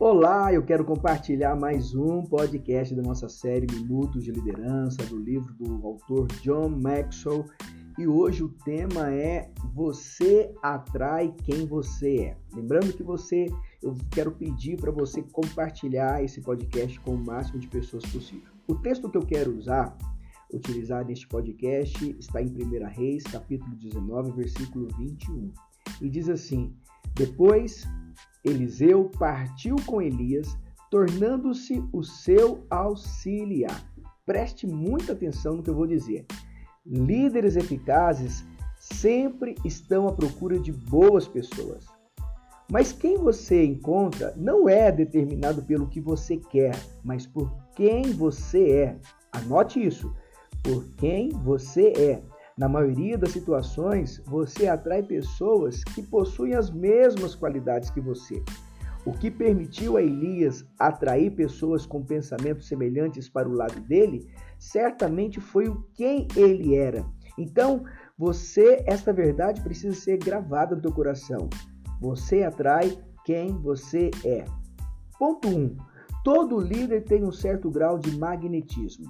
Olá, eu quero compartilhar mais um podcast da nossa série Minutos de Liderança, do livro do autor John Maxwell. E hoje o tema é Você atrai quem você é. Lembrando que você, eu quero pedir para você compartilhar esse podcast com o máximo de pessoas possível. O texto que eu quero usar, utilizar neste podcast, está em 1 Reis, capítulo 19, versículo 21. E diz assim: Depois Eliseu partiu com Elias, tornando-se o seu auxiliar. Preste muita atenção no que eu vou dizer. Líderes eficazes sempre estão à procura de boas pessoas. Mas quem você encontra não é determinado pelo que você quer, mas por quem você é. Anote isso. Por quem você é. Na maioria das situações, você atrai pessoas que possuem as mesmas qualidades que você. O que permitiu a Elias atrair pessoas com pensamentos semelhantes para o lado dele, certamente foi o quem ele era. Então, você, esta verdade precisa ser gravada no teu coração. Você atrai quem você é. Ponto 1. Um, todo líder tem um certo grau de magnetismo.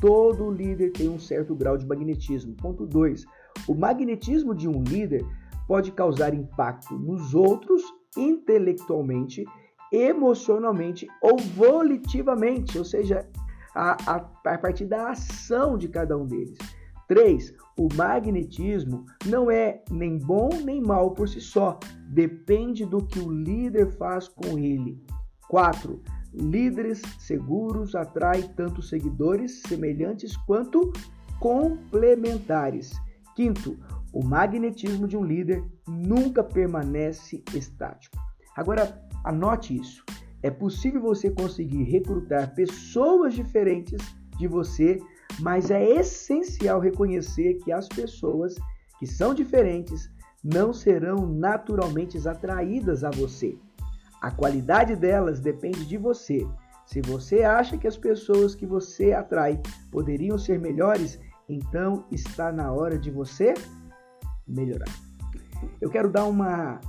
Todo líder tem um certo grau de magnetismo. Ponto 2. O magnetismo de um líder pode causar impacto nos outros intelectualmente, emocionalmente ou volitivamente, ou seja, a, a, a partir da ação de cada um deles. 3. O magnetismo não é nem bom nem mal por si só, depende do que o líder faz com ele. 4. Líderes seguros atraem tanto seguidores semelhantes quanto complementares. Quinto, o magnetismo de um líder nunca permanece estático. Agora, anote isso. É possível você conseguir recrutar pessoas diferentes de você, mas é essencial reconhecer que as pessoas que são diferentes não serão naturalmente atraídas a você. A qualidade delas depende de você. Se você acha que as pessoas que você atrai poderiam ser melhores, então está na hora de você melhorar. Eu quero dar uma,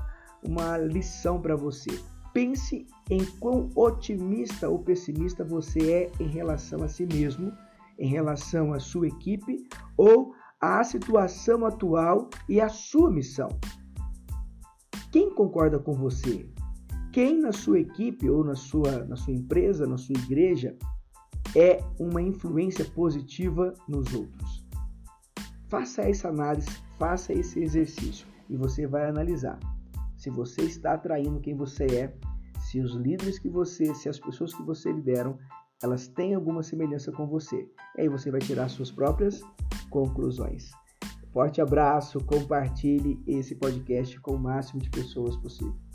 uma lição para você. Pense em quão otimista ou pessimista você é em relação a si mesmo, em relação à sua equipe ou à situação atual e à sua missão. Quem concorda com você? Quem na sua equipe ou na sua, na sua empresa, na sua igreja, é uma influência positiva nos outros? Faça essa análise, faça esse exercício e você vai analisar se você está atraindo quem você é, se os líderes que você, se as pessoas que você lideram, elas têm alguma semelhança com você. E aí você vai tirar suas próprias conclusões. Forte abraço, compartilhe esse podcast com o máximo de pessoas possível.